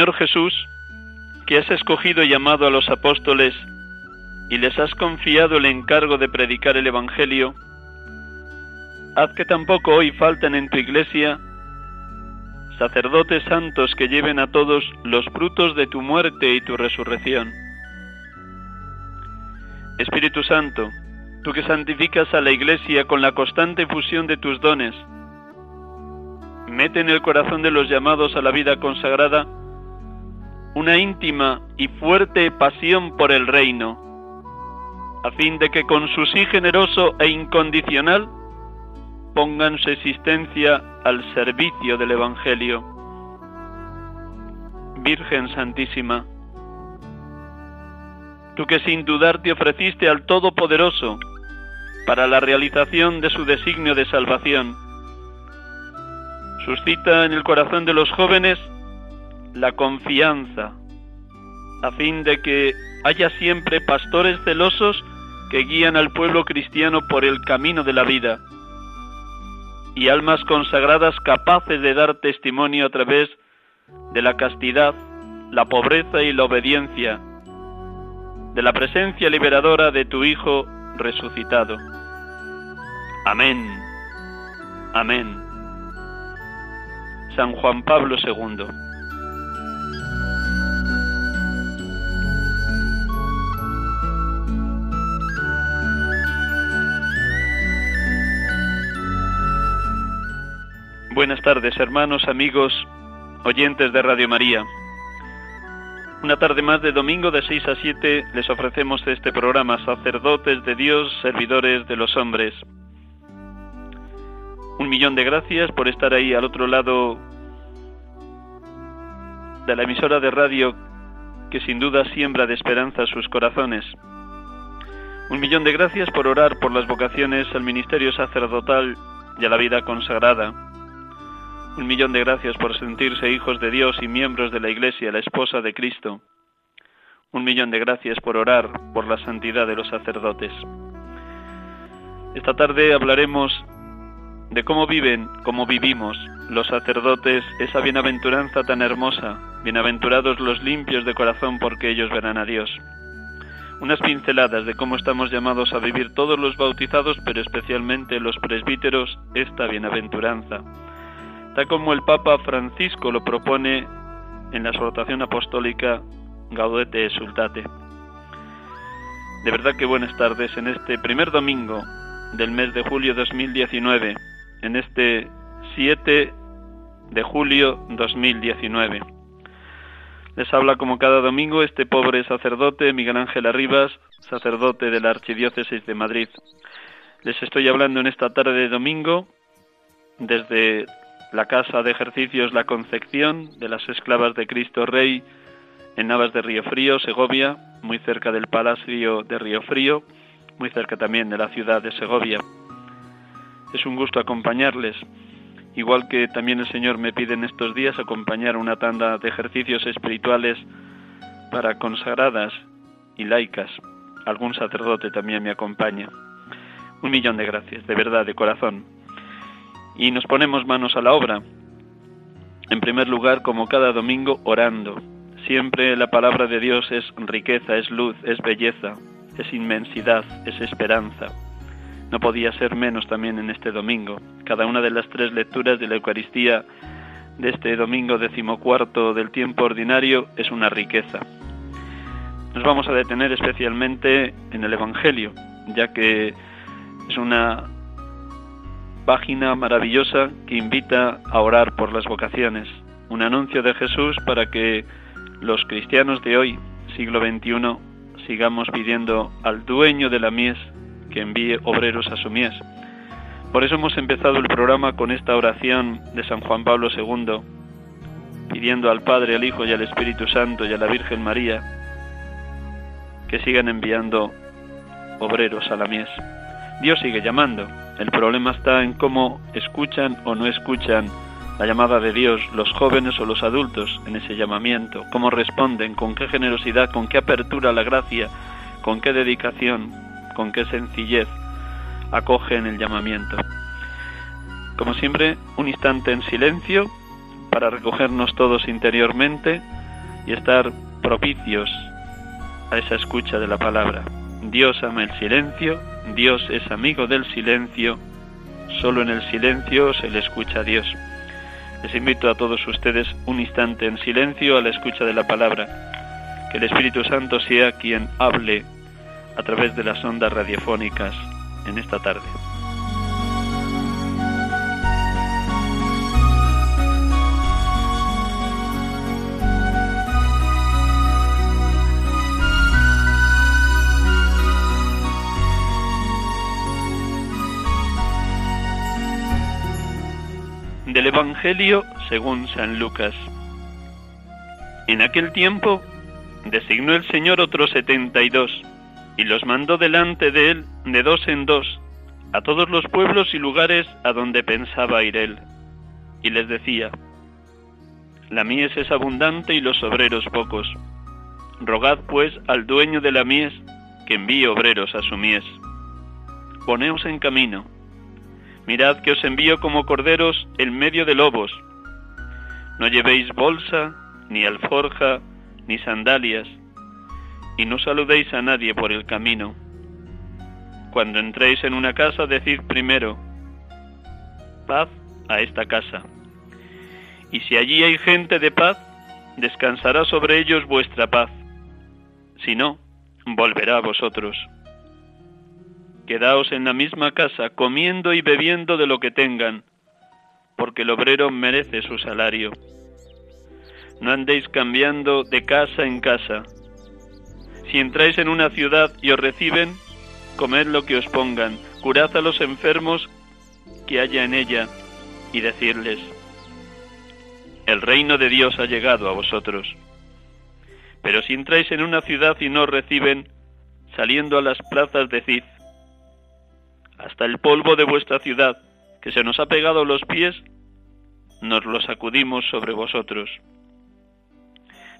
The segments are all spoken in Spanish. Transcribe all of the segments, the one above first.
Señor Jesús, que has escogido y llamado a los apóstoles y les has confiado el encargo de predicar el Evangelio, haz que tampoco hoy falten en tu iglesia sacerdotes santos que lleven a todos los frutos de tu muerte y tu resurrección. Espíritu Santo, tú que santificas a la iglesia con la constante fusión de tus dones, mete en el corazón de los llamados a la vida consagrada una íntima y fuerte pasión por el reino, a fin de que con su sí generoso e incondicional pongan su existencia al servicio del Evangelio. Virgen Santísima, tú que sin dudar te ofreciste al Todopoderoso para la realización de su designio de salvación, suscita en el corazón de los jóvenes la confianza, a fin de que haya siempre pastores celosos que guían al pueblo cristiano por el camino de la vida, y almas consagradas capaces de dar testimonio a través de la castidad, la pobreza y la obediencia, de la presencia liberadora de tu Hijo resucitado. Amén. Amén. San Juan Pablo II. Buenas tardes, hermanos, amigos, oyentes de Radio María. Una tarde más de domingo de 6 a 7 les ofrecemos este programa, sacerdotes de Dios, servidores de los hombres. Un millón de gracias por estar ahí al otro lado de la emisora de radio que sin duda siembra de esperanza sus corazones. Un millón de gracias por orar por las vocaciones al ministerio sacerdotal y a la vida consagrada. Un millón de gracias por sentirse hijos de Dios y miembros de la Iglesia, la esposa de Cristo. Un millón de gracias por orar por la santidad de los sacerdotes. Esta tarde hablaremos de cómo viven, cómo vivimos los sacerdotes esa bienaventuranza tan hermosa. Bienaventurados los limpios de corazón porque ellos verán a Dios. Unas pinceladas de cómo estamos llamados a vivir todos los bautizados, pero especialmente los presbíteros, esta bienaventuranza como el Papa Francisco lo propone en la exhortación apostólica Gaudete Exultate. De verdad que buenas tardes en este primer domingo del mes de julio 2019, en este 7 de julio 2019. Les habla como cada domingo este pobre sacerdote Miguel Ángel Arribas, sacerdote de la Archidiócesis de Madrid. Les estoy hablando en esta tarde de domingo desde la Casa de Ejercicios La Concepción de las Esclavas de Cristo Rey en Navas de Río Frío, Segovia, muy cerca del Palacio de Río Frío, muy cerca también de la ciudad de Segovia. Es un gusto acompañarles igual que también el Señor me pide en estos días acompañar una tanda de ejercicios espirituales para consagradas y laicas. Algún sacerdote también me acompaña. Un millón de gracias, de verdad, de corazón. Y nos ponemos manos a la obra. En primer lugar, como cada domingo, orando. Siempre la palabra de Dios es riqueza, es luz, es belleza, es inmensidad, es esperanza. No podía ser menos también en este domingo. Cada una de las tres lecturas de la Eucaristía de este domingo decimocuarto del tiempo ordinario es una riqueza. Nos vamos a detener especialmente en el Evangelio, ya que es una página maravillosa que invita a orar por las vocaciones, un anuncio de Jesús para que los cristianos de hoy, siglo XXI, sigamos pidiendo al dueño de la mies que envíe obreros a su mies. Por eso hemos empezado el programa con esta oración de San Juan Pablo II, pidiendo al Padre, al Hijo y al Espíritu Santo y a la Virgen María que sigan enviando obreros a la mies. Dios sigue llamando. El problema está en cómo escuchan o no escuchan la llamada de Dios los jóvenes o los adultos en ese llamamiento, cómo responden, con qué generosidad, con qué apertura la gracia, con qué dedicación, con qué sencillez acogen el llamamiento. Como siempre, un instante en silencio para recogernos todos interiormente y estar propicios a esa escucha de la palabra. Dios ama el silencio, Dios es amigo del silencio, solo en el silencio se le escucha a Dios. Les invito a todos ustedes un instante en silencio a la escucha de la palabra. Que el Espíritu Santo sea quien hable a través de las ondas radiofónicas en esta tarde. Evangelio según San Lucas. En aquel tiempo designó el Señor otros setenta y dos, y los mandó delante de él de dos en dos, a todos los pueblos y lugares a donde pensaba ir él. Y les decía, La mies es abundante y los obreros pocos. Rogad pues al dueño de la mies que envíe obreros a su mies. Poneos en camino Mirad que os envío como corderos en medio de lobos. No llevéis bolsa, ni alforja, ni sandalias, y no saludéis a nadie por el camino. Cuando entréis en una casa, decid primero, paz a esta casa. Y si allí hay gente de paz, descansará sobre ellos vuestra paz. Si no, volverá a vosotros. Quedaos en la misma casa, comiendo y bebiendo de lo que tengan, porque el obrero merece su salario. No andéis cambiando de casa en casa. Si entráis en una ciudad y os reciben, comed lo que os pongan, curad a los enfermos que haya en ella, y decirles, el reino de Dios ha llegado a vosotros. Pero si entráis en una ciudad y no os reciben, saliendo a las plazas decid, hasta el polvo de vuestra ciudad, que se nos ha pegado los pies, nos lo sacudimos sobre vosotros.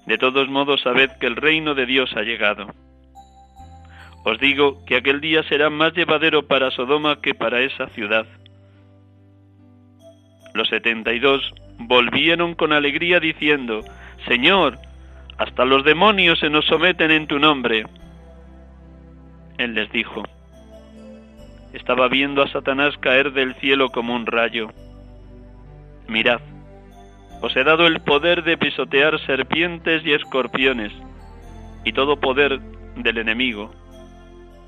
De todos modos, sabed que el reino de Dios ha llegado. Os digo que aquel día será más llevadero para Sodoma que para esa ciudad. Los setenta y dos volvieron con alegría diciendo, Señor, hasta los demonios se nos someten en tu nombre. Él les dijo, estaba viendo a Satanás caer del cielo como un rayo. Mirad, os he dado el poder de pisotear serpientes y escorpiones, y todo poder del enemigo,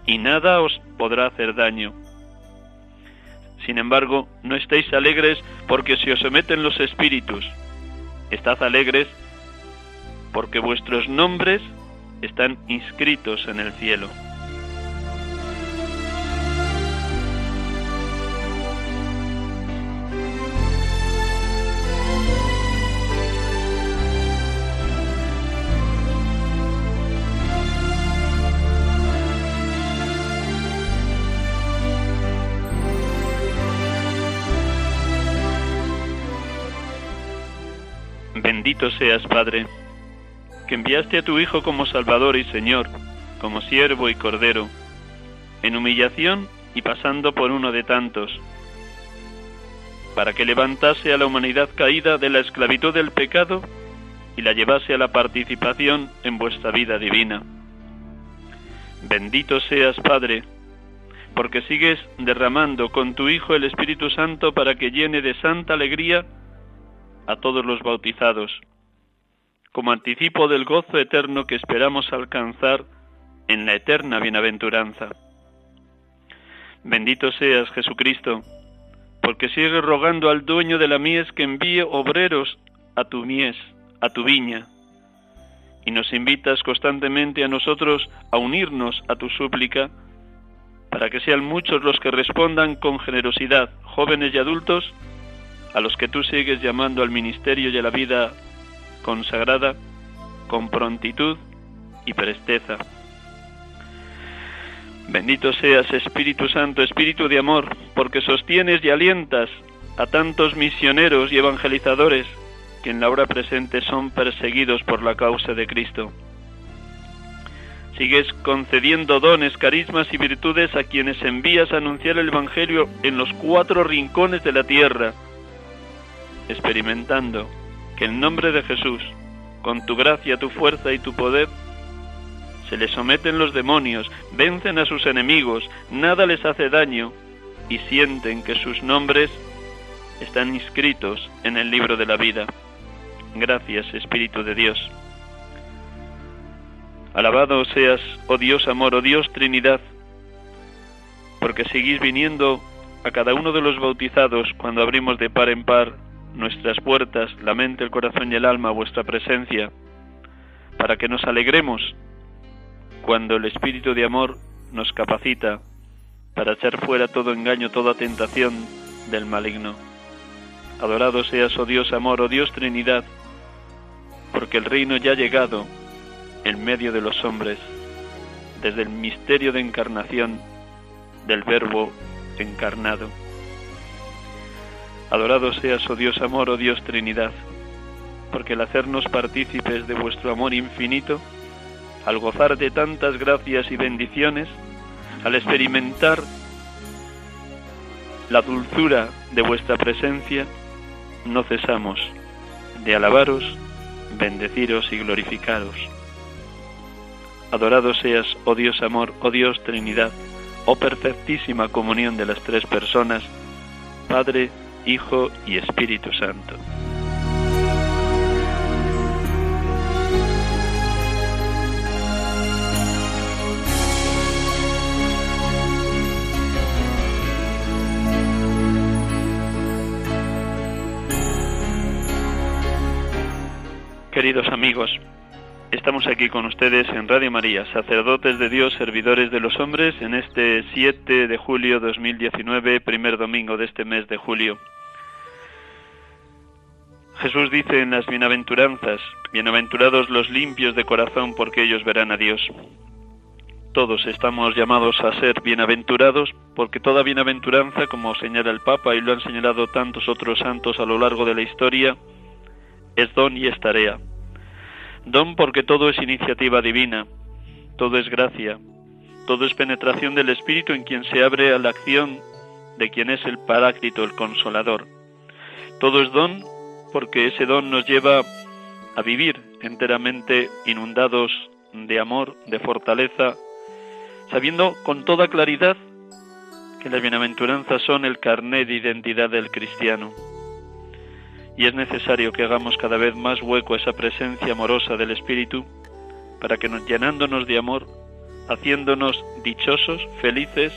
y nada os podrá hacer daño. Sin embargo, no estéis alegres porque se os someten los espíritus. Estad alegres porque vuestros nombres están inscritos en el cielo. Bendito seas, Padre, que enviaste a tu Hijo como Salvador y Señor, como siervo y Cordero, en humillación y pasando por uno de tantos, para que levantase a la humanidad caída de la esclavitud del pecado y la llevase a la participación en vuestra vida divina. Bendito seas, Padre, porque sigues derramando con tu Hijo el Espíritu Santo para que llene de santa alegría a todos los bautizados, como anticipo del gozo eterno que esperamos alcanzar en la eterna bienaventuranza. Bendito seas, Jesucristo, porque sigues rogando al dueño de la mies que envíe obreros a tu mies, a tu viña, y nos invitas constantemente a nosotros a unirnos a tu súplica, para que sean muchos los que respondan con generosidad, jóvenes y adultos, a los que tú sigues llamando al ministerio y a la vida consagrada con prontitud y presteza. Bendito seas, Espíritu Santo, Espíritu de amor, porque sostienes y alientas a tantos misioneros y evangelizadores que en la hora presente son perseguidos por la causa de Cristo. Sigues concediendo dones, carismas y virtudes a quienes envías a anunciar el Evangelio en los cuatro rincones de la tierra, experimentando en nombre de Jesús, con tu gracia, tu fuerza y tu poder, se les someten los demonios, vencen a sus enemigos, nada les hace daño y sienten que sus nombres están inscritos en el libro de la vida. Gracias, Espíritu de Dios. Alabado seas, oh Dios amor, oh Dios Trinidad, porque seguís viniendo a cada uno de los bautizados cuando abrimos de par en par nuestras puertas, la mente, el corazón y el alma a vuestra presencia, para que nos alegremos cuando el Espíritu de amor nos capacita para echar fuera todo engaño, toda tentación del maligno. Adorado seas, oh Dios amor, oh Dios Trinidad, porque el reino ya ha llegado en medio de los hombres, desde el misterio de encarnación del Verbo encarnado. Adorado seas, oh Dios amor, oh Dios Trinidad, porque al hacernos partícipes de vuestro amor infinito, al gozar de tantas gracias y bendiciones, al experimentar la dulzura de vuestra presencia, no cesamos de alabaros, bendeciros y glorificaros. Adorado seas, oh Dios amor, oh Dios Trinidad, oh perfectísima comunión de las tres personas, Padre, Hijo y Espíritu Santo. Queridos amigos, estamos aquí con ustedes en Radio María, sacerdotes de Dios, servidores de los hombres, en este 7 de julio 2019, primer domingo de este mes de julio. Jesús dice en las bienaventuranzas, bienaventurados los limpios de corazón porque ellos verán a Dios. Todos estamos llamados a ser bienaventurados porque toda bienaventuranza, como señala el Papa y lo han señalado tantos otros santos a lo largo de la historia, es don y es tarea. Don porque todo es iniciativa divina, todo es gracia, todo es penetración del Espíritu en quien se abre a la acción de quien es el Paráclito, el Consolador. Todo es don porque ese don nos lleva a vivir enteramente inundados de amor, de fortaleza, sabiendo con toda claridad que las bienaventuranzas son el carnet de identidad del cristiano y es necesario que hagamos cada vez más hueco a esa presencia amorosa del Espíritu para que nos, llenándonos de amor, haciéndonos dichosos, felices,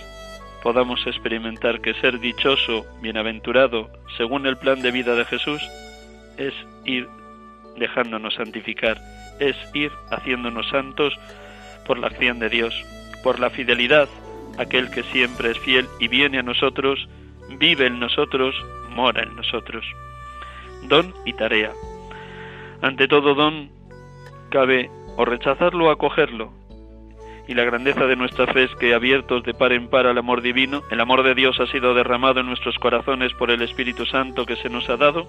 podamos experimentar que ser dichoso, bienaventurado, según el plan de vida de Jesús, es ir dejándonos santificar, es ir haciéndonos santos por la acción de Dios, por la fidelidad, aquel que siempre es fiel y viene a nosotros, vive en nosotros, mora en nosotros don y tarea. Ante todo don, cabe o rechazarlo o acogerlo. Y la grandeza de nuestra fe es que, abiertos de par en par al amor divino, el amor de Dios ha sido derramado en nuestros corazones por el Espíritu Santo que se nos ha dado,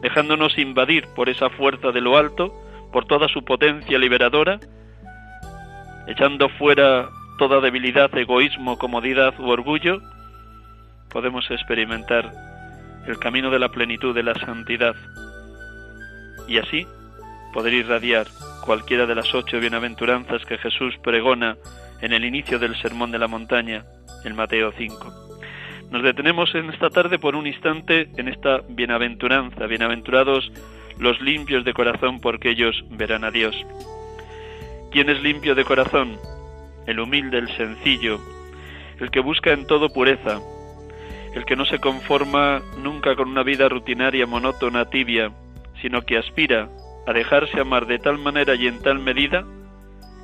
dejándonos invadir por esa fuerza de lo alto, por toda su potencia liberadora, echando fuera toda debilidad, egoísmo, comodidad u orgullo, podemos experimentar el camino de la plenitud de la santidad y así poder irradiar cualquiera de las ocho bienaventuranzas que Jesús pregona en el inicio del Sermón de la Montaña, en Mateo 5. Nos detenemos en esta tarde por un instante en esta bienaventuranza, bienaventurados los limpios de corazón porque ellos verán a Dios. ¿Quién es limpio de corazón? El humilde, el sencillo, el que busca en todo pureza, el que no se conforma nunca con una vida rutinaria, monótona, tibia, sino que aspira a dejarse amar de tal manera y en tal medida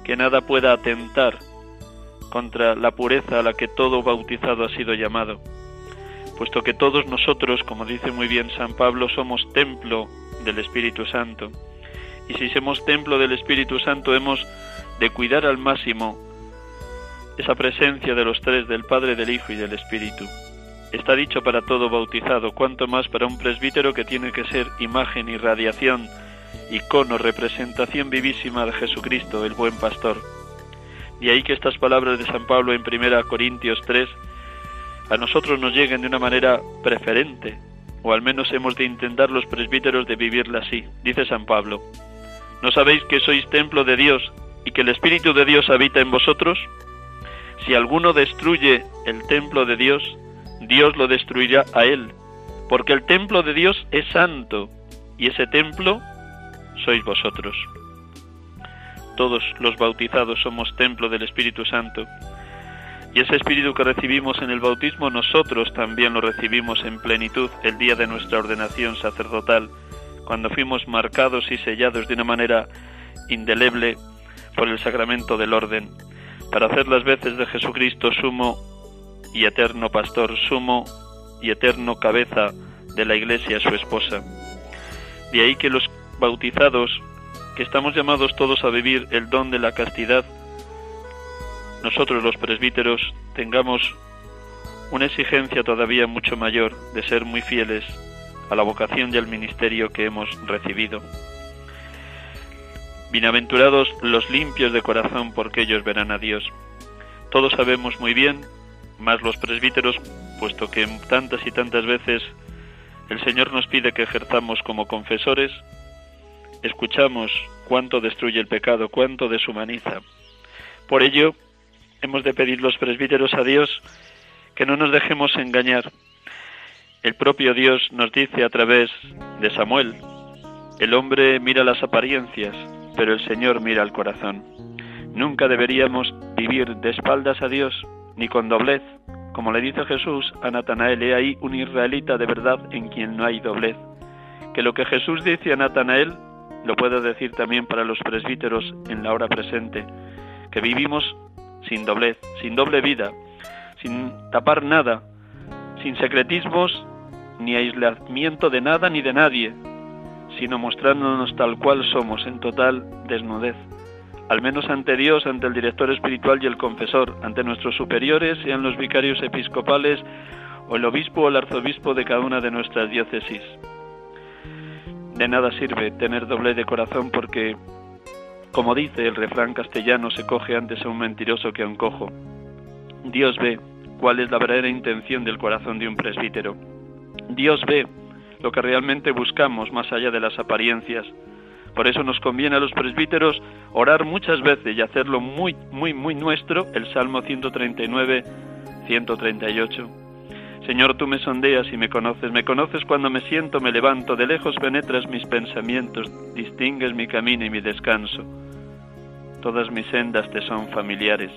que nada pueda atentar contra la pureza a la que todo bautizado ha sido llamado, puesto que todos nosotros, como dice muy bien San Pablo, somos templo del Espíritu Santo. Y si somos templo del Espíritu Santo hemos de cuidar al máximo esa presencia de los tres, del Padre, del Hijo y del Espíritu. Está dicho para todo bautizado, cuanto más para un presbítero que tiene que ser imagen y radiación, icono, representación vivísima de Jesucristo, el buen pastor. Y ahí que estas palabras de San Pablo en 1 Corintios 3 a nosotros nos lleguen de una manera preferente, o al menos hemos de intentar los presbíteros de vivirla así. Dice San Pablo, ¿no sabéis que sois templo de Dios y que el Espíritu de Dios habita en vosotros? Si alguno destruye el templo de Dios, Dios lo destruirá a él, porque el templo de Dios es santo, y ese templo sois vosotros. Todos los bautizados somos templo del Espíritu Santo, y ese Espíritu que recibimos en el bautismo nosotros también lo recibimos en plenitud el día de nuestra ordenación sacerdotal, cuando fuimos marcados y sellados de una manera indeleble por el sacramento del orden, para hacer las veces de Jesucristo sumo y eterno pastor, sumo y eterno cabeza de la Iglesia, su esposa. De ahí que los bautizados, que estamos llamados todos a vivir el don de la castidad, nosotros los presbíteros tengamos una exigencia todavía mucho mayor de ser muy fieles a la vocación y al ministerio que hemos recibido. Bienaventurados los limpios de corazón, porque ellos verán a Dios. Todos sabemos muy bien más los presbíteros, puesto que tantas y tantas veces el Señor nos pide que ejerzamos como confesores, escuchamos cuánto destruye el pecado, cuánto deshumaniza. Por ello, hemos de pedir los presbíteros a Dios que no nos dejemos engañar. El propio Dios nos dice a través de Samuel, el hombre mira las apariencias, pero el Señor mira el corazón. Nunca deberíamos vivir de espaldas a Dios, ni con doblez. Como le dice Jesús a Natanael, he ahí un israelita de verdad en quien no hay doblez. Que lo que Jesús dice a Natanael lo puedo decir también para los presbíteros en la hora presente, que vivimos sin doblez, sin doble vida, sin tapar nada, sin secretismos ni aislamiento de nada ni de nadie, sino mostrándonos tal cual somos en total desnudez al menos ante Dios, ante el director espiritual y el confesor, ante nuestros superiores, sean los vicarios episcopales o el obispo o el arzobispo de cada una de nuestras diócesis. De nada sirve tener doble de corazón porque, como dice el refrán castellano, se coge antes a un mentiroso que a un cojo. Dios ve cuál es la verdadera intención del corazón de un presbítero. Dios ve lo que realmente buscamos más allá de las apariencias. Por eso nos conviene a los presbíteros orar muchas veces y hacerlo muy, muy, muy nuestro el Salmo 139, 138. Señor, tú me sondeas y me conoces, me conoces cuando me siento, me levanto, de lejos penetras mis pensamientos, distingues mi camino y mi descanso. Todas mis sendas te son familiares.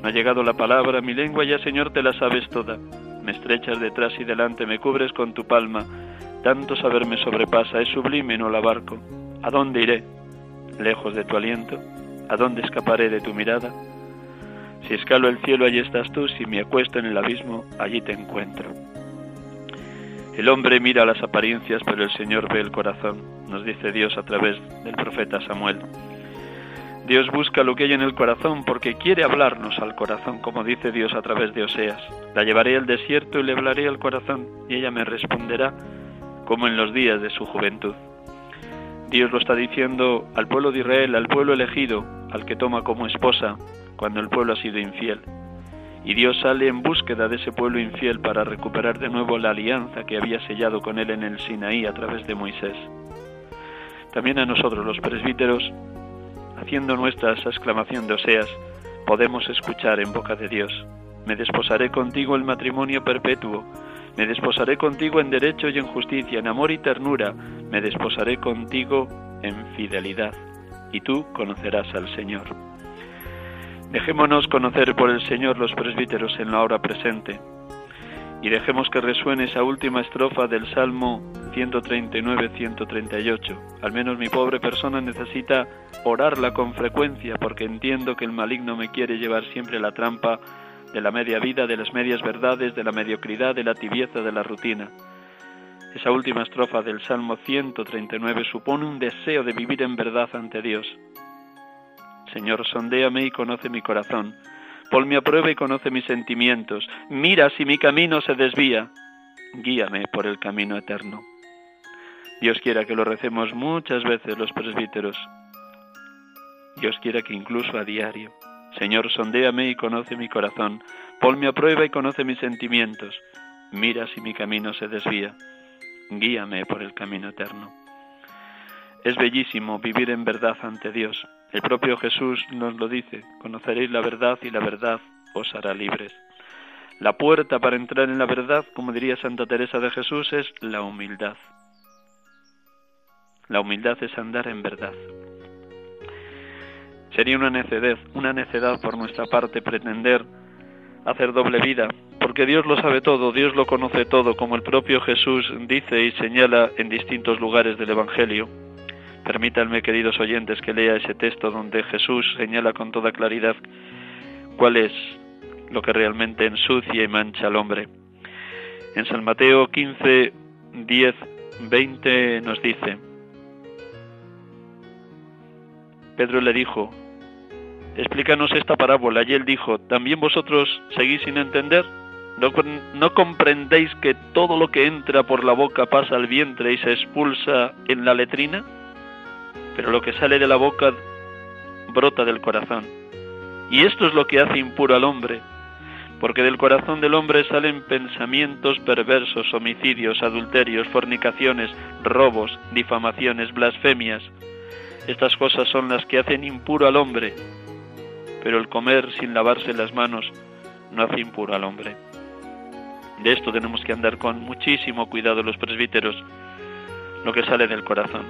No ha llegado la palabra, mi lengua ya, Señor, te la sabes toda. Me estrechas detrás y delante, me cubres con tu palma. Tanto saber me sobrepasa, es sublime y no la abarco. ¿A dónde iré? Lejos de tu aliento. ¿A dónde escaparé de tu mirada? Si escalo el cielo, allí estás tú. Si me acuesto en el abismo, allí te encuentro. El hombre mira las apariencias, pero el Señor ve el corazón, nos dice Dios a través del profeta Samuel. Dios busca lo que hay en el corazón porque quiere hablarnos al corazón, como dice Dios a través de Oseas. La llevaré al desierto y le hablaré al corazón, y ella me responderá como en los días de su juventud. Dios lo está diciendo al pueblo de Israel, al pueblo elegido, al que toma como esposa, cuando el pueblo ha sido infiel. Y Dios sale en búsqueda de ese pueblo infiel para recuperar de nuevo la alianza que había sellado con él en el Sinaí a través de Moisés. También a nosotros los presbíteros, haciendo nuestra exclamación de Oseas, podemos escuchar en boca de Dios, me desposaré contigo el matrimonio perpetuo, me desposaré contigo en derecho y en justicia, en amor y ternura, me desposaré contigo en fidelidad, y tú conocerás al Señor. Dejémonos conocer por el Señor los presbíteros en la hora presente, y dejemos que resuene esa última estrofa del Salmo 139-138. Al menos mi pobre persona necesita orarla con frecuencia porque entiendo que el maligno me quiere llevar siempre la trampa de la media vida, de las medias verdades, de la mediocridad, de la tibieza, de la rutina. Esa última estrofa del Salmo 139 supone un deseo de vivir en verdad ante Dios. Señor, sondéame y conoce mi corazón Ponme a prueba y conoce mis sentimientos. Mira si mi camino se desvía. Guíame por el camino eterno. Dios quiera que lo recemos muchas veces los presbíteros. Dios quiera que incluso a diario. Señor, sondéame y conoce mi corazón. Ponme a prueba y conoce mis sentimientos. Mira si mi camino se desvía. Guíame por el camino eterno. Es bellísimo vivir en verdad ante Dios. El propio Jesús nos lo dice, conoceréis la verdad y la verdad os hará libres. La puerta para entrar en la verdad, como diría Santa Teresa de Jesús, es la humildad. La humildad es andar en verdad. Sería una necedad, una necedad por nuestra parte pretender hacer doble vida, porque Dios lo sabe todo, Dios lo conoce todo, como el propio Jesús dice y señala en distintos lugares del Evangelio. Permítanme, queridos oyentes, que lea ese texto donde Jesús señala con toda claridad cuál es lo que realmente ensucia y mancha al hombre. En San Mateo 15, 10, 20 nos dice, Pedro le dijo, explícanos esta parábola. Y él dijo, ¿también vosotros seguís sin entender? ¿No, ¿No, comprendéis que todo lo que entra por la boca pasa al vientre y se expulsa en la letrina? pero lo que sale de la boca brota del corazón. Y esto es lo que hace impuro al hombre, porque del corazón del hombre salen pensamientos perversos, homicidios, adulterios, fornicaciones, robos, difamaciones, blasfemias. Estas cosas son las que hacen impuro al hombre, pero el comer sin lavarse las manos no hace impuro al hombre. De esto tenemos que andar con muchísimo cuidado los presbíteros, lo que sale del corazón.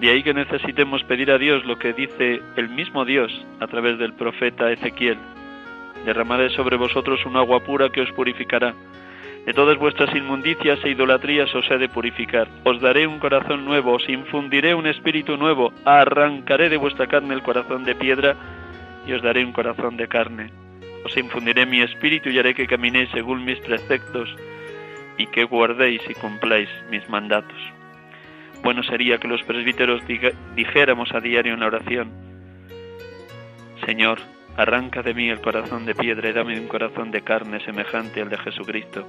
De ahí que necesitemos pedir a Dios lo que dice el mismo Dios a través del profeta Ezequiel. Derramaré sobre vosotros un agua pura que os purificará. De todas vuestras inmundicias e idolatrías os he de purificar. Os daré un corazón nuevo, os infundiré un espíritu nuevo, arrancaré de vuestra carne el corazón de piedra y os daré un corazón de carne. Os infundiré mi espíritu y haré que caminéis según mis preceptos y que guardéis y cumpláis mis mandatos. Bueno sería que los presbíteros dijéramos a diario en la oración, Señor, arranca de mí el corazón de piedra y dame un corazón de carne semejante al de Jesucristo.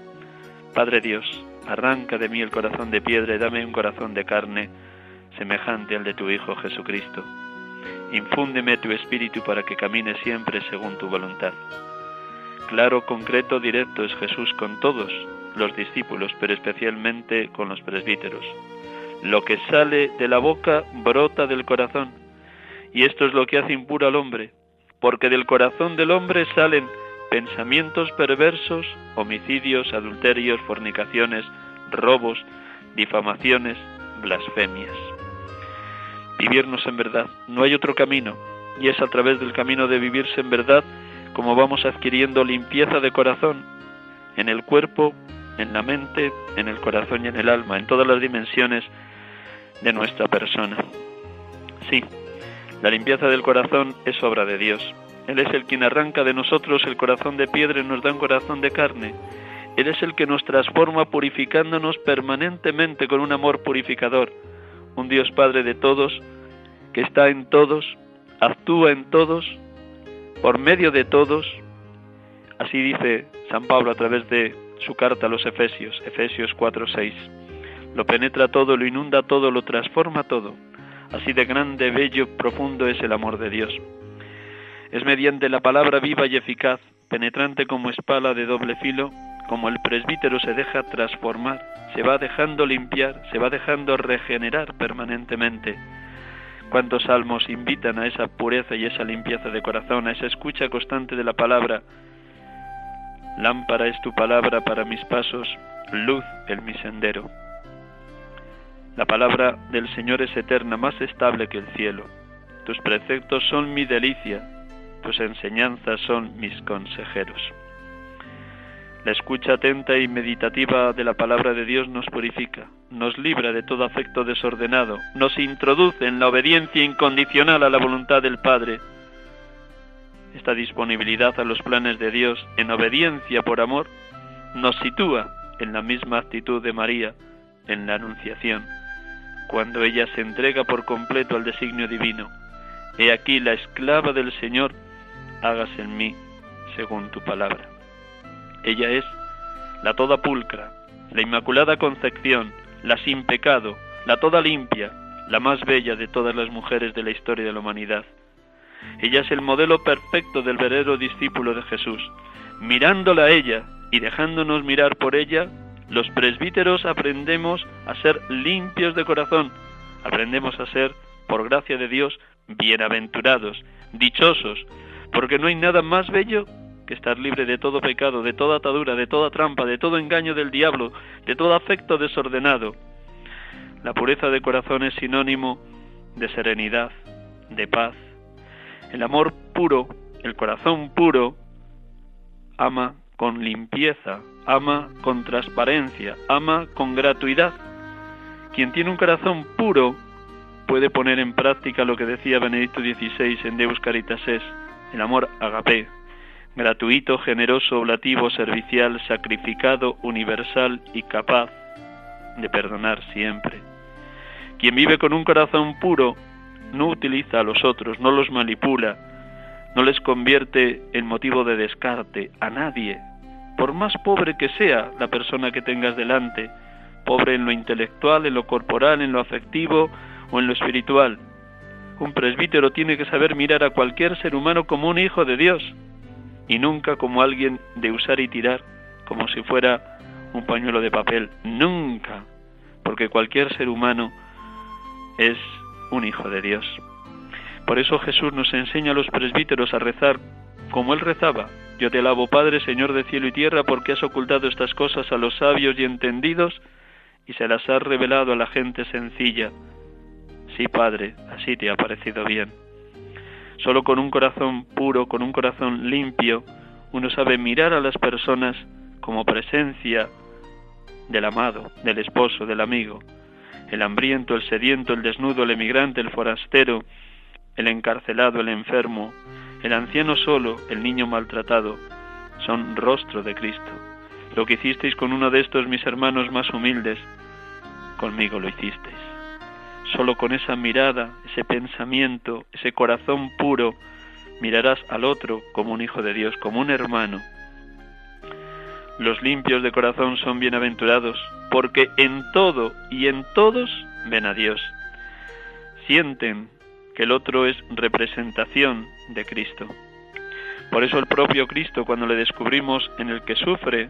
Padre Dios, arranca de mí el corazón de piedra y dame un corazón de carne semejante al de tu Hijo Jesucristo. Infúndeme tu espíritu para que camine siempre según tu voluntad. Claro, concreto, directo es Jesús con todos los discípulos, pero especialmente con los presbíteros. Lo que sale de la boca brota del corazón. Y esto es lo que hace impuro al hombre, porque del corazón del hombre salen pensamientos perversos, homicidios, adulterios, fornicaciones, robos, difamaciones, blasfemias. Vivirnos en verdad. No hay otro camino, y es a través del camino de vivirse en verdad como vamos adquiriendo limpieza de corazón en el cuerpo, en la mente, en el corazón y en el alma, en todas las dimensiones de nuestra persona. Sí, la limpieza del corazón es obra de Dios. Él es el quien arranca de nosotros el corazón de piedra y nos da un corazón de carne. Él es el que nos transforma purificándonos permanentemente con un amor purificador. Un Dios Padre de todos, que está en todos, actúa en todos, por medio de todos. Así dice San Pablo a través de su carta a los Efesios, Efesios 4:6. lo penetra todo, lo inunda todo, lo transforma todo. Así de grande, bello, profundo es el amor de Dios. Es mediante la palabra viva y eficaz, penetrante como espada de doble filo, como el presbítero se deja transformar, se va dejando limpiar, se va dejando regenerar permanentemente. Cuántos salmos invitan a esa pureza y esa limpieza de corazón, a esa escucha constante de la palabra. Lámpara es tu palabra para mis pasos, luz en mi sendero. La palabra del Señor es eterna, más estable que el cielo. Tus preceptos son mi delicia, tus enseñanzas son mis consejeros. La escucha atenta y meditativa de la palabra de Dios nos purifica, nos libra de todo afecto desordenado, nos introduce en la obediencia incondicional a la voluntad del Padre. Esta disponibilidad a los planes de Dios en obediencia por amor nos sitúa en la misma actitud de María en la Anunciación, cuando ella se entrega por completo al designio divino. He aquí la esclava del Señor, hágase en mí según tu palabra. Ella es la toda pulcra, la inmaculada concepción, la sin pecado, la toda limpia, la más bella de todas las mujeres de la historia de la humanidad. Ella es el modelo perfecto del verdadero discípulo de Jesús. Mirándola a ella y dejándonos mirar por ella, los presbíteros aprendemos a ser limpios de corazón, aprendemos a ser, por gracia de Dios, bienaventurados, dichosos, porque no hay nada más bello que estar libre de todo pecado, de toda atadura, de toda trampa, de todo engaño del diablo, de todo afecto desordenado. La pureza de corazón es sinónimo de serenidad, de paz. El amor puro, el corazón puro, ama con limpieza, ama con transparencia, ama con gratuidad. Quien tiene un corazón puro puede poner en práctica lo que decía Benedicto XVI en Deus Caritas es, el amor agape, gratuito, generoso, oblativo, servicial, sacrificado, universal y capaz de perdonar siempre. Quien vive con un corazón puro no utiliza a los otros, no los manipula, no les convierte en motivo de descarte a nadie, por más pobre que sea la persona que tengas delante, pobre en lo intelectual, en lo corporal, en lo afectivo o en lo espiritual. Un presbítero tiene que saber mirar a cualquier ser humano como un hijo de Dios, y nunca como alguien de usar y tirar como si fuera un pañuelo de papel. Nunca, porque cualquier ser humano es un hijo de Dios. Por eso Jesús nos enseña a los presbíteros a rezar como él rezaba. Yo te alabo, Padre, Señor de cielo y tierra, porque has ocultado estas cosas a los sabios y entendidos y se las has revelado a la gente sencilla. Sí, Padre, así te ha parecido bien. Solo con un corazón puro, con un corazón limpio, uno sabe mirar a las personas como presencia del amado, del esposo, del amigo, el hambriento, el sediento, el desnudo, el emigrante, el forastero, el encarcelado, el enfermo, el anciano solo, el niño maltratado, son rostro de Cristo. Lo que hicisteis con uno de estos mis hermanos más humildes, conmigo lo hicisteis. Solo con esa mirada, ese pensamiento, ese corazón puro, mirarás al otro como un hijo de Dios, como un hermano. Los limpios de corazón son bienaventurados, porque en todo y en todos ven a Dios. Sienten que el otro es representación de Cristo. Por eso el propio Cristo, cuando le descubrimos en el que sufre,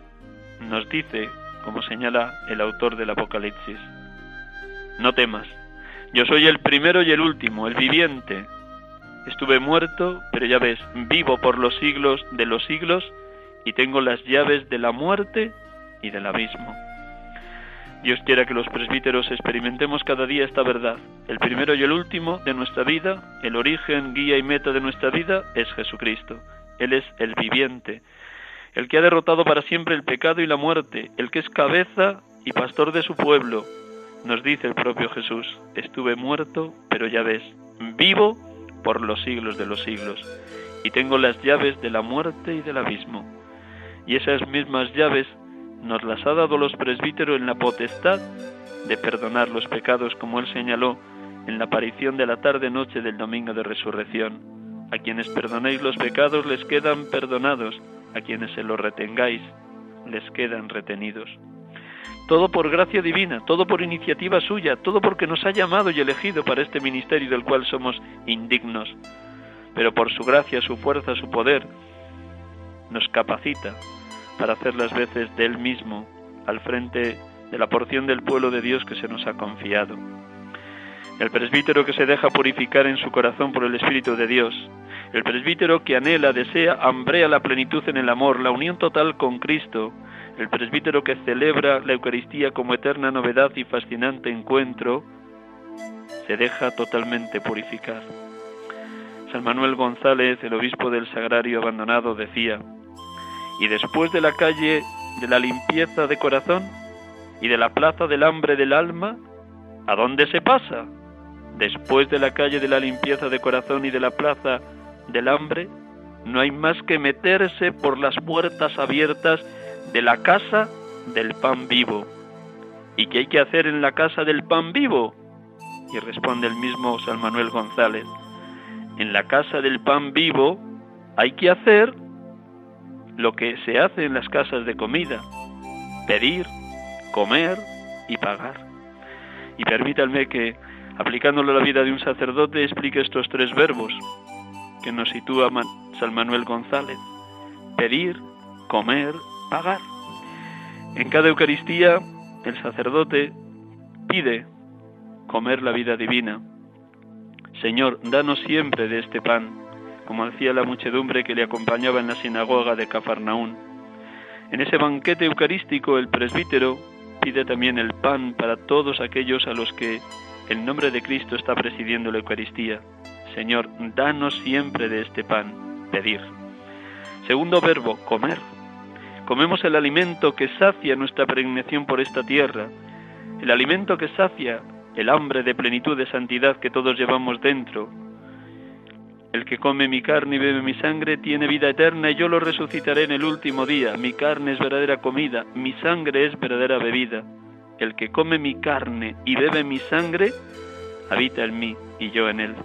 nos dice, como señala el autor del Apocalipsis, no temas, yo soy el primero y el último, el viviente. Estuve muerto, pero ya ves, vivo por los siglos de los siglos y tengo las llaves de la muerte y del abismo. Dios quiera que los presbíteros experimentemos cada día esta verdad. El primero y el último de nuestra vida, el origen, guía y meta de nuestra vida es Jesucristo. Él es el viviente, el que ha derrotado para siempre el pecado y la muerte, el que es cabeza y pastor de su pueblo, nos dice el propio Jesús, estuve muerto, pero ya ves, vivo por los siglos de los siglos, y tengo las llaves de la muerte y del abismo. Y esas mismas llaves nos las ha dado los presbíteros en la potestad de perdonar los pecados, como él señaló en la aparición de la tarde-noche del domingo de resurrección. A quienes perdonéis los pecados les quedan perdonados, a quienes se los retengáis les quedan retenidos. Todo por gracia divina, todo por iniciativa suya, todo porque nos ha llamado y elegido para este ministerio del cual somos indignos. Pero por su gracia, su fuerza, su poder, nos capacita para hacer las veces de Él mismo al frente de la porción del pueblo de Dios que se nos ha confiado. El presbítero que se deja purificar en su corazón por el Espíritu de Dios, el presbítero que anhela, desea, hambrea la plenitud en el amor, la unión total con Cristo, el presbítero que celebra la Eucaristía como eterna novedad y fascinante encuentro, se deja totalmente purificar. San Manuel González, el obispo del Sagrario abandonado, decía, y después de la calle de la limpieza de corazón y de la plaza del hambre del alma, ¿a dónde se pasa? Después de la calle de la limpieza de corazón y de la plaza del hambre, no hay más que meterse por las puertas abiertas de la casa del pan vivo. ¿Y qué hay que hacer en la casa del pan vivo? Y responde el mismo San Manuel González, en la casa del pan vivo hay que hacer lo que se hace en las casas de comida, pedir, comer y pagar. Y permítanme que, aplicándolo a la vida de un sacerdote, explique estos tres verbos que nos sitúa San Manuel González. Pedir, comer, En cada Eucaristía el sacerdote pide comer la vida divina. Señor, danos siempre de este pan, como decía la muchedumbre que le acompañaba en la sinagoga de Cafarnaún. En ese banquete eucarístico el presbítero pide también el pan para todos aquellos a los que el nombre de Cristo está presidiendo la Eucaristía. Señor, danos siempre de este pan, pedir. Segundo verbo, comer. Comemos el alimento que sacia nuestra pregnación por esta tierra, el alimento que sacia el hambre de plenitud de santidad que todos llevamos dentro, el que come mi carne y bebe mi sangre tiene vida eterna y yo lo resucitaré en el último día. Mi carne es verdadera comida, mi sangre es verdadera bebida. El que come mi carne y bebe mi sangre, habita en mí y yo en él.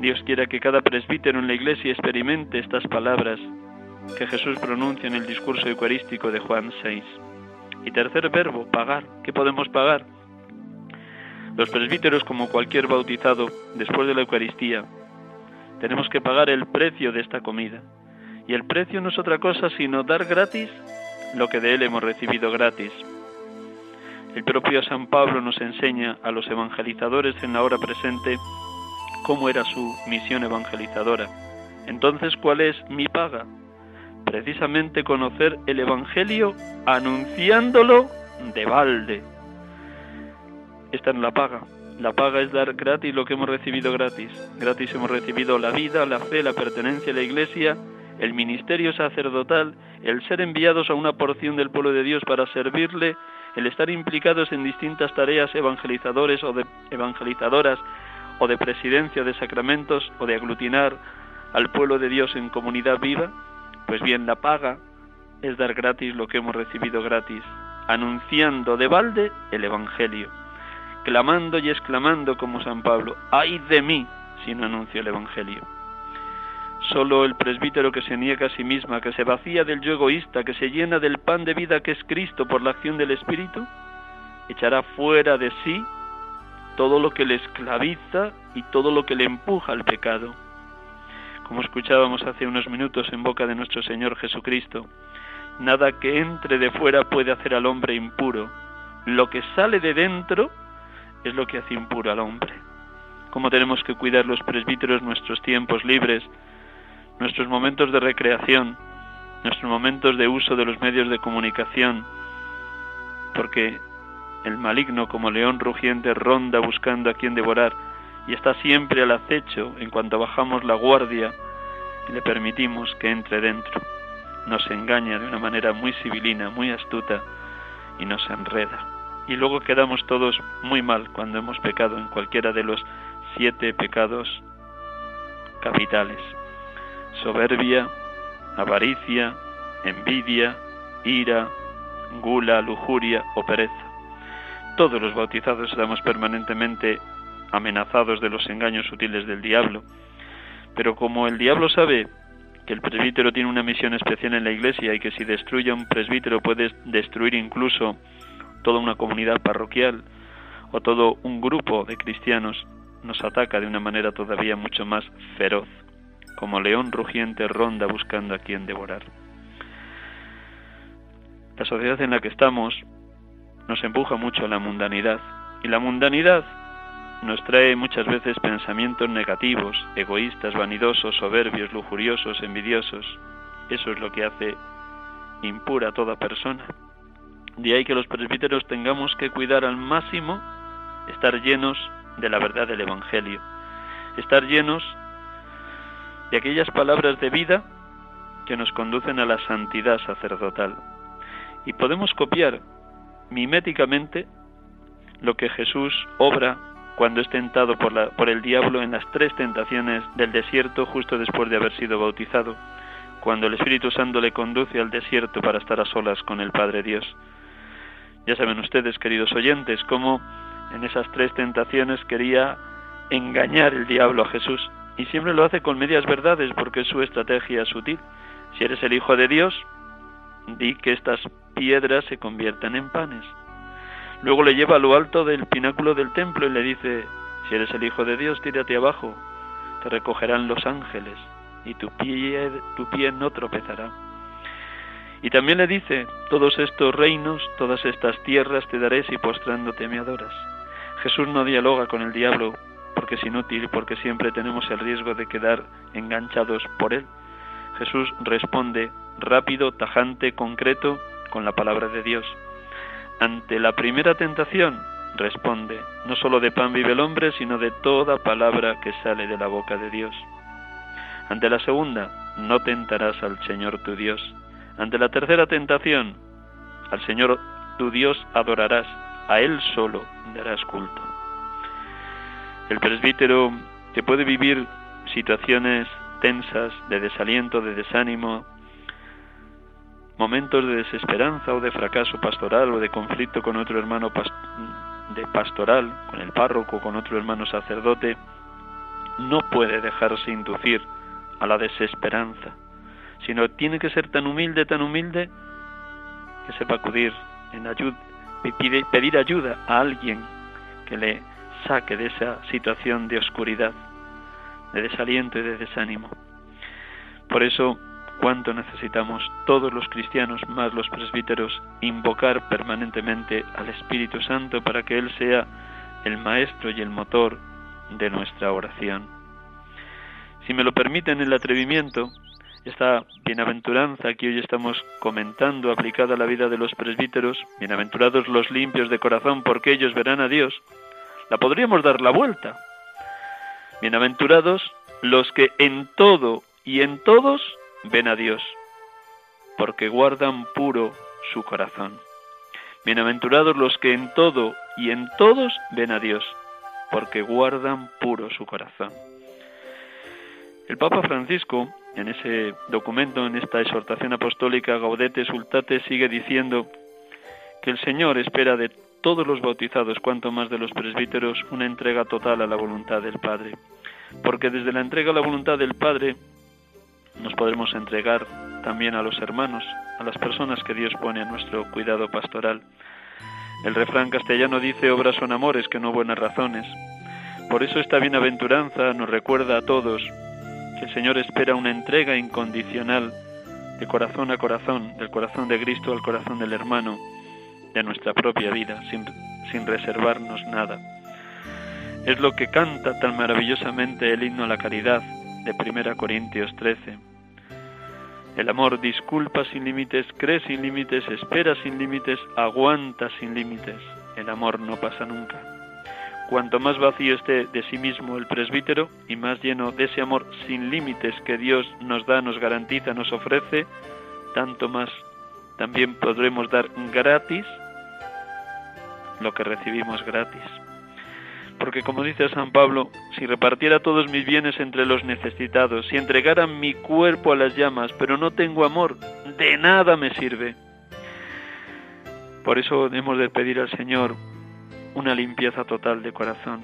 Dios quiera que cada presbítero en la iglesia experimente estas palabras que Jesús pronuncia en el discurso eucarístico de Juan 6. Y tercer verbo, pagar. ¿Qué podemos pagar? Los presbíteros, como cualquier bautizado, después de la Eucaristía, tenemos que pagar el precio de esta comida. Y el precio no es otra cosa sino dar gratis lo que de Él hemos recibido gratis. El propio San Pablo nos enseña a los evangelizadores en la hora presente cómo era su misión evangelizadora. Entonces, ¿cuál es mi paga? Precisamente conocer el Evangelio anunciándolo de balde. Esta es la paga. La paga es dar gratis lo que hemos recibido gratis. Gratis hemos recibido la vida, la fe, la pertenencia a la Iglesia, el ministerio sacerdotal, el ser enviados a una porción del pueblo de Dios para servirle, el estar implicados en distintas tareas evangelizadores o de evangelizadoras o de presidencia de sacramentos o de aglutinar al pueblo de Dios en comunidad viva, pues bien, la paga es dar gratis lo que hemos recibido gratis, anunciando de balde el Evangelio clamando y exclamando como San Pablo, ay de mí si no anuncio el Evangelio. Solo el presbítero que se niega a sí misma, que se vacía del yo egoísta, que se llena del pan de vida que es Cristo por la acción del Espíritu, echará fuera de sí todo lo que le esclaviza y todo lo que le empuja al pecado. Como escuchábamos hace unos minutos en boca de nuestro Señor Jesucristo, nada que entre de fuera puede hacer al hombre impuro. Lo que sale de dentro es lo que hace impuro al hombre. Cómo tenemos que cuidar los presbíteros nuestros tiempos libres, nuestros momentos de recreación, nuestros momentos de uso de los medios de comunicación, porque el maligno como león rugiente ronda buscando a quien devorar y está siempre al acecho en cuanto bajamos la guardia y le permitimos que entre dentro. Nos engaña de una manera muy civilina, muy astuta y nos enreda y luego quedamos todos muy mal cuando hemos pecado en cualquiera de los siete pecados capitales. Soberbia, avaricia, envidia, ira, gula, lujuria o pereza. Todos los bautizados estamos permanentemente amenazados de los engaños sutiles del diablo. Pero como el diablo sabe que el presbítero tiene una misión especial en la iglesia y que si destruye a un presbítero puede destruir incluso toda una comunidad parroquial o todo un grupo de cristianos nos ataca de una manera todavía mucho más feroz, como león rugiente ronda buscando a quien devorar. La sociedad en la que estamos nos empuja mucho a la mundanidad y la mundanidad nos trae muchas veces pensamientos negativos, egoístas, vanidosos, soberbios, lujuriosos, envidiosos. Eso es lo que hace impura a toda persona. De ahí que los presbíteros tengamos que cuidar al máximo estar llenos de la verdad del Evangelio, estar llenos de aquellas palabras de vida que nos conducen a la santidad sacerdotal. Y podemos copiar miméticamente lo que Jesús obra cuando es tentado por, la, por el diablo en las tres tentaciones del desierto justo después de haber sido bautizado, cuando el Espíritu Santo le conduce al desierto para estar a solas con el Padre Dios. Ya saben ustedes, queridos oyentes, cómo en esas tres tentaciones quería engañar el diablo a Jesús y siempre lo hace con medias verdades porque es su estrategia sutil. Si eres el Hijo de Dios, di que estas piedras se conviertan en panes. Luego le lleva a lo alto del pináculo del templo y le dice, si eres el Hijo de Dios, tírate abajo, te recogerán los ángeles y tu pie, tu pie no tropezará. Y también le dice, todos estos reinos, todas estas tierras te daré si postrándote me adoras. Jesús no dialoga con el diablo porque es inútil, porque siempre tenemos el riesgo de quedar enganchados por él. Jesús responde rápido, tajante, concreto, con la palabra de Dios. Ante la primera tentación, responde, no solo de pan vive el hombre, sino de toda palabra que sale de la boca de Dios. Ante la segunda, no tentarás al Señor tu Dios. Ante la tercera tentación, al Señor tu Dios adorarás, a Él solo darás culto. El presbítero que puede vivir situaciones tensas, de desaliento, de desánimo, momentos de desesperanza o de fracaso pastoral o de conflicto con otro hermano de pastoral, con el párroco, con otro hermano sacerdote, no puede dejarse inducir a la desesperanza, sino tiene que ser tan humilde, tan humilde, que sepa acudir en ayuda, pedir ayuda a alguien que le saque de esa situación de oscuridad, de desaliento y de desánimo. Por eso cuánto necesitamos todos los cristianos, más los presbíteros, invocar permanentemente al Espíritu Santo para que Él sea el maestro y el motor de nuestra oración. Si me lo permiten el atrevimiento, esta bienaventuranza que hoy estamos comentando aplicada a la vida de los presbíteros, bienaventurados los limpios de corazón porque ellos verán a Dios, la podríamos dar la vuelta. Bienaventurados los que en todo y en todos ven a Dios, porque guardan puro su corazón. Bienaventurados los que en todo y en todos ven a Dios, porque guardan puro su corazón. El Papa Francisco, en ese documento, en esta exhortación apostólica Gaudete Sultate, sigue diciendo que el Señor espera de todos los bautizados, cuanto más de los presbíteros, una entrega total a la voluntad del Padre. Porque desde la entrega a la voluntad del Padre nos podremos entregar también a los hermanos, a las personas que Dios pone a nuestro cuidado pastoral. El refrán castellano dice obras son amores que no buenas razones. Por eso esta bienaventuranza nos recuerda a todos que el Señor espera una entrega incondicional de corazón a corazón, del corazón de Cristo al corazón del hermano, de nuestra propia vida, sin, sin reservarnos nada. Es lo que canta tan maravillosamente el himno a la caridad, de 1 Corintios 13. El amor disculpa sin límites, cree sin límites, espera sin límites, aguanta sin límites. El amor no pasa nunca. Cuanto más vacío esté de sí mismo el presbítero y más lleno de ese amor sin límites que Dios nos da, nos garantiza, nos ofrece, tanto más también podremos dar gratis lo que recibimos gratis. Porque como dice San Pablo, si repartiera todos mis bienes entre los necesitados, si entregara mi cuerpo a las llamas, pero no tengo amor, de nada me sirve. Por eso hemos de pedir al Señor una limpieza total de corazón.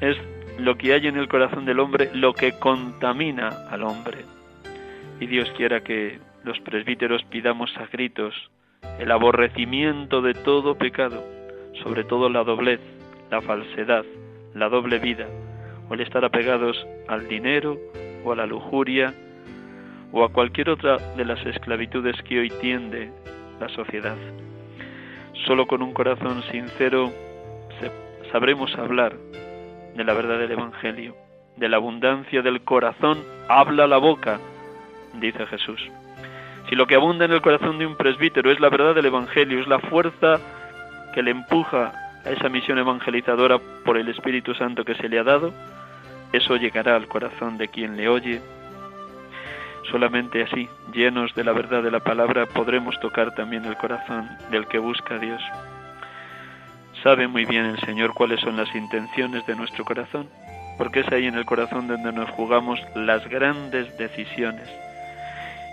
Es lo que hay en el corazón del hombre lo que contamina al hombre. Y Dios quiera que los presbíteros pidamos a gritos el aborrecimiento de todo pecado, sobre todo la doblez, la falsedad, la doble vida, o el estar apegados al dinero o a la lujuria o a cualquier otra de las esclavitudes que hoy tiende la sociedad. Solo con un corazón sincero sabremos hablar de la verdad del Evangelio. De la abundancia del corazón habla la boca, dice Jesús. Si lo que abunda en el corazón de un presbítero es la verdad del Evangelio, es la fuerza que le empuja esa misión evangelizadora por el Espíritu Santo que se le ha dado, eso llegará al corazón de quien le oye. Solamente así, llenos de la verdad de la palabra, podremos tocar también el corazón del que busca a Dios. Sabe muy bien el Señor cuáles son las intenciones de nuestro corazón, porque es ahí en el corazón donde nos jugamos las grandes decisiones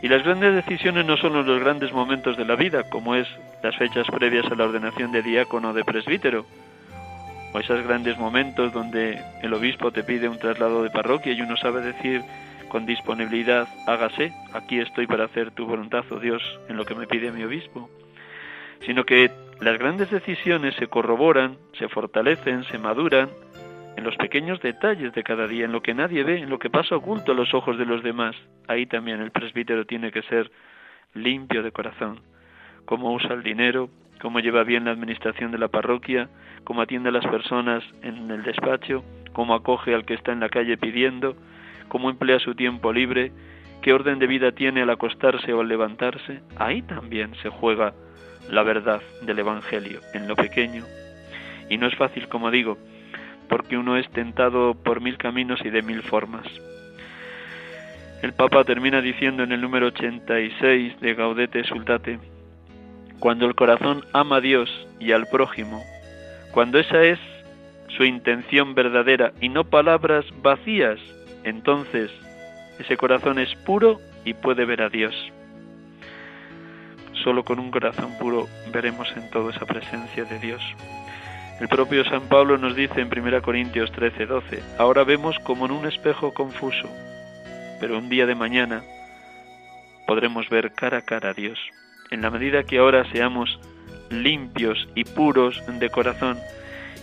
y las grandes decisiones no son los grandes momentos de la vida, como es las fechas previas a la ordenación de diácono o de presbítero, o esos grandes momentos donde el obispo te pide un traslado de parroquia y uno sabe decir con disponibilidad, hágase, aquí estoy para hacer tu voluntad, oh Dios, en lo que me pide mi obispo, sino que las grandes decisiones se corroboran, se fortalecen, se maduran en los pequeños detalles de cada día, en lo que nadie ve, en lo que pasa oculto a los ojos de los demás. Ahí también el presbítero tiene que ser limpio de corazón. Cómo usa el dinero, cómo lleva bien la administración de la parroquia, cómo atiende a las personas en el despacho, cómo acoge al que está en la calle pidiendo, cómo emplea su tiempo libre, qué orden de vida tiene al acostarse o al levantarse. Ahí también se juega la verdad del Evangelio, en lo pequeño. Y no es fácil, como digo, porque uno es tentado por mil caminos y de mil formas. El Papa termina diciendo en el número 86 de Gaudete Sultate, cuando el corazón ama a Dios y al prójimo, cuando esa es su intención verdadera y no palabras vacías, entonces ese corazón es puro y puede ver a Dios. Solo con un corazón puro veremos en todo esa presencia de Dios. El propio San Pablo nos dice en 1 Corintios 13, 12, ahora vemos como en un espejo confuso, pero un día de mañana podremos ver cara a cara a Dios. En la medida que ahora seamos limpios y puros de corazón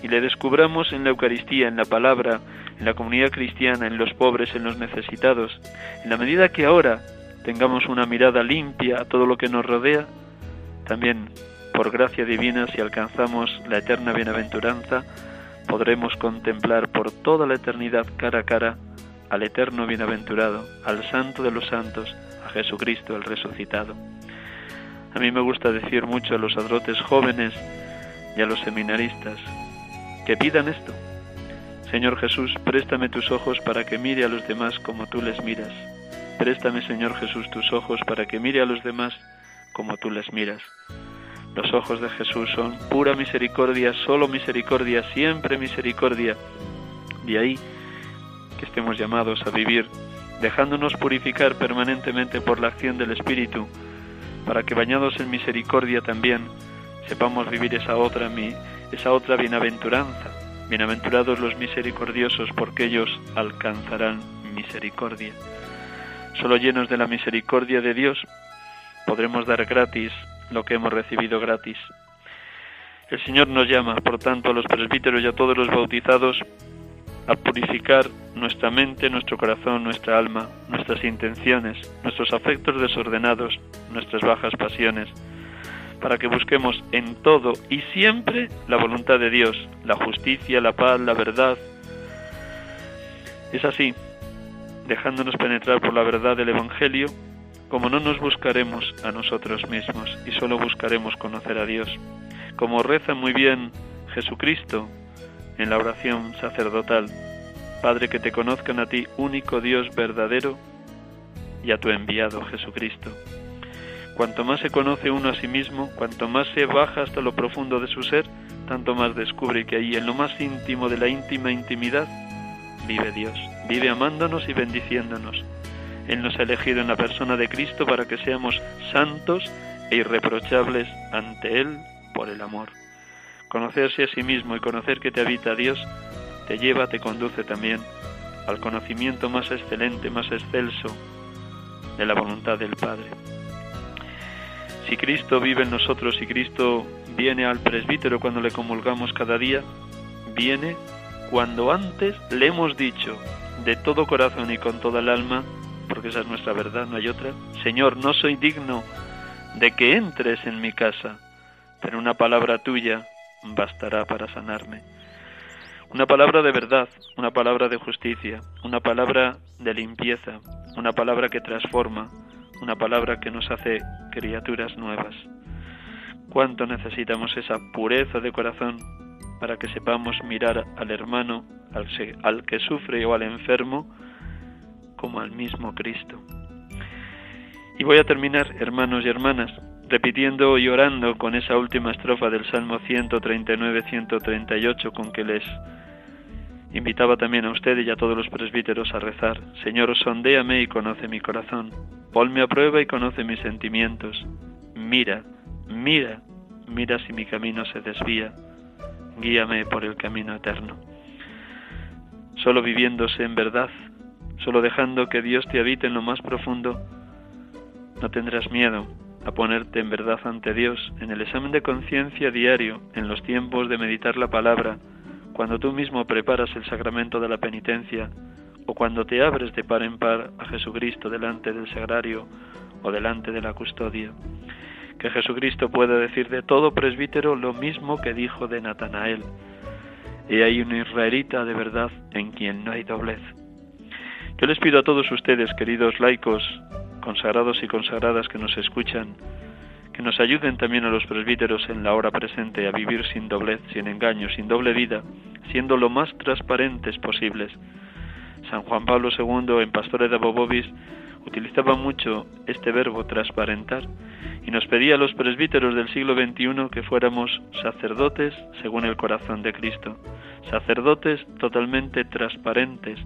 y le descubramos en la Eucaristía, en la palabra, en la comunidad cristiana, en los pobres, en los necesitados, en la medida que ahora tengamos una mirada limpia a todo lo que nos rodea, también por gracia divina, si alcanzamos la eterna bienaventuranza, podremos contemplar por toda la eternidad cara a cara al eterno bienaventurado, al santo de los santos, a Jesucristo el resucitado. A mí me gusta decir mucho a los adrotes jóvenes y a los seminaristas que pidan esto. Señor Jesús, préstame tus ojos para que mire a los demás como tú les miras. Préstame, Señor Jesús, tus ojos para que mire a los demás como tú les miras. Los ojos de Jesús son pura misericordia, solo misericordia, siempre misericordia. De ahí que estemos llamados a vivir, dejándonos purificar permanentemente por la acción del Espíritu, para que bañados en misericordia también sepamos vivir esa otra, esa otra bienaventuranza. Bienaventurados los misericordiosos, porque ellos alcanzarán misericordia. Solo llenos de la misericordia de Dios podremos dar gratis lo que hemos recibido gratis. El Señor nos llama, por tanto, a los presbíteros y a todos los bautizados a purificar nuestra mente, nuestro corazón, nuestra alma, nuestras intenciones, nuestros afectos desordenados, nuestras bajas pasiones, para que busquemos en todo y siempre la voluntad de Dios, la justicia, la paz, la verdad. Es así, dejándonos penetrar por la verdad del Evangelio, como no nos buscaremos a nosotros mismos y solo buscaremos conocer a Dios, como reza muy bien Jesucristo en la oración sacerdotal, Padre que te conozcan a ti, único Dios verdadero, y a tu enviado Jesucristo. Cuanto más se conoce uno a sí mismo, cuanto más se baja hasta lo profundo de su ser, tanto más descubre que ahí, en lo más íntimo de la íntima intimidad, vive Dios, vive amándonos y bendiciéndonos, él nos ha elegido en la persona de Cristo para que seamos santos e irreprochables ante Él por el amor. Conocerse a sí mismo y conocer que te habita Dios te lleva, te conduce también al conocimiento más excelente, más excelso de la voluntad del Padre. Si Cristo vive en nosotros y Cristo viene al presbítero cuando le comulgamos cada día, viene cuando antes le hemos dicho de todo corazón y con toda el alma, porque esa es nuestra verdad, no hay otra, Señor, no soy digno de que entres en mi casa, pero una palabra tuya bastará para sanarme. Una palabra de verdad, una palabra de justicia, una palabra de limpieza, una palabra que transforma, una palabra que nos hace criaturas nuevas. ¿Cuánto necesitamos esa pureza de corazón para que sepamos mirar al hermano, al, que sufre o al enfermo, como al mismo Cristo? Y voy a terminar, hermanos y hermanas, repitiendo y orando con esa última estrofa del Salmo 139-138 con que les invitaba también a ustedes y a todos los presbíteros a rezar. Señor, sondéame y conoce mi corazón. Ponme a prueba y conoce mis sentimientos. Mira, mira, mira si mi camino se desvía. Guíame por el camino eterno. Solo viviéndose en verdad, solo dejando que Dios te habite en lo más profundo, no tendrás miedo a ponerte en verdad ante Dios en el examen de conciencia diario, en los tiempos de meditar la palabra, cuando tú mismo preparas el sacramento de la penitencia, o cuando te abres de par en par a Jesucristo delante del sagrario o delante de la custodia. Que Jesucristo pueda decir de todo presbítero lo mismo que dijo de Natanael. Y hay un israelita de verdad en quien no hay doblez. Yo les pido a todos ustedes, queridos laicos, consagrados y consagradas que nos escuchan, que nos ayuden también a los presbíteros en la hora presente a vivir sin doblez, sin engaño, sin doble vida, siendo lo más transparentes posibles. San Juan Pablo II en Pastore de Bobobis utilizaba mucho este verbo transparentar y nos pedía a los presbíteros del siglo XXI que fuéramos sacerdotes según el corazón de Cristo, sacerdotes totalmente transparentes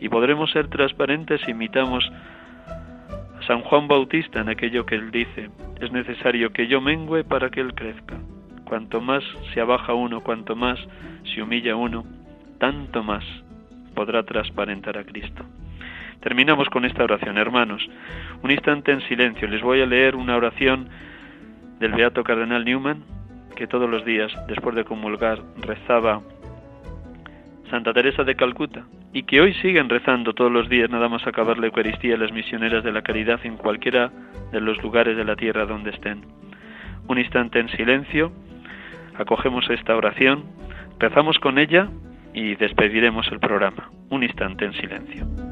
y podremos ser transparentes si imitamos San Juan Bautista en aquello que él dice, es necesario que yo mengüe para que él crezca. Cuanto más se abaja uno, cuanto más se humilla uno, tanto más podrá transparentar a Cristo. Terminamos con esta oración, hermanos. Un instante en silencio. Les voy a leer una oración del Beato Cardenal Newman, que todos los días, después de comulgar, rezaba Santa Teresa de Calcuta, y que hoy siguen rezando todos los días nada más acabar la Eucaristía las misioneras de la caridad en cualquiera de los lugares de la tierra donde estén. Un instante en silencio, acogemos esta oración, rezamos con ella y despediremos el programa. Un instante en silencio.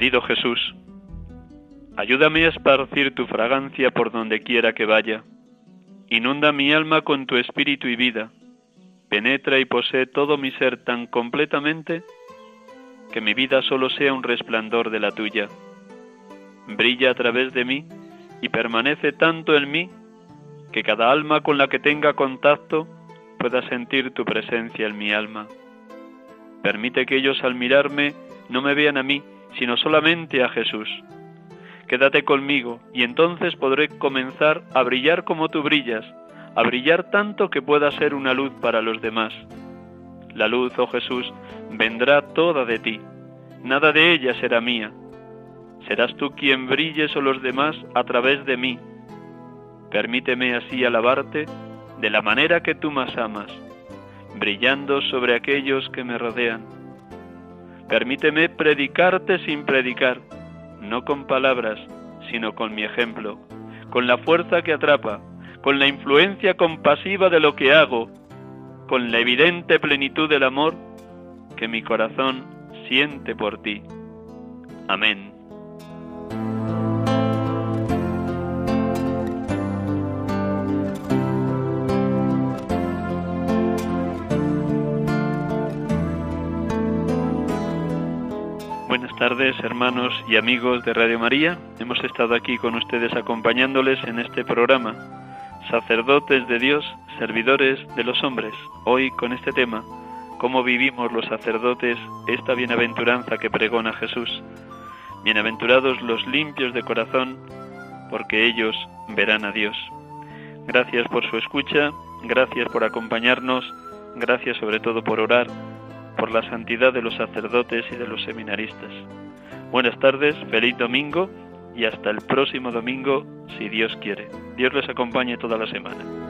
Querido Jesús, ayúdame a esparcir tu fragancia por donde quiera que vaya. Inunda mi alma con tu espíritu y vida. Penetra y posee todo mi ser tan completamente que mi vida solo sea un resplandor de la tuya. Brilla a través de mí y permanece tanto en mí que cada alma con la que tenga contacto pueda sentir tu presencia en mi alma. Permite que ellos al mirarme no me vean a mí, sino solamente a Jesús. Quédate conmigo y entonces podré comenzar a brillar como tú brillas, a brillar tanto que pueda ser una luz para los demás. La luz, oh Jesús, vendrá toda de ti, nada de ella será mía. Serás tú quien brilles o los demás a través de mí. Permíteme así alabarte de la manera que tú más amas, brillando sobre aquellos que me rodean Permíteme predicarte sin predicar, no con palabras, sino con mi ejemplo, con la fuerza que atrapa, con la influencia compasiva de lo que hago, con la evidente plenitud del amor que mi corazón siente por ti. Amén. Tardes, hermanos y amigos de Radio María. Hemos estado aquí con ustedes acompañándoles en este programa, Sacerdotes de Dios, Servidores de los Hombres, hoy con este tema, cómo vivimos los sacerdotes esta bienaventuranza que pregona Jesús. Bienaventurados los limpios de corazón, porque ellos verán a Dios. Gracias por su escucha, gracias por acompañarnos, gracias sobre todo por orar por la santidad de los sacerdotes y de los seminaristas. Buenas tardes, feliz domingo y hasta el próximo domingo, si Dios quiere. Dios les acompañe toda la semana.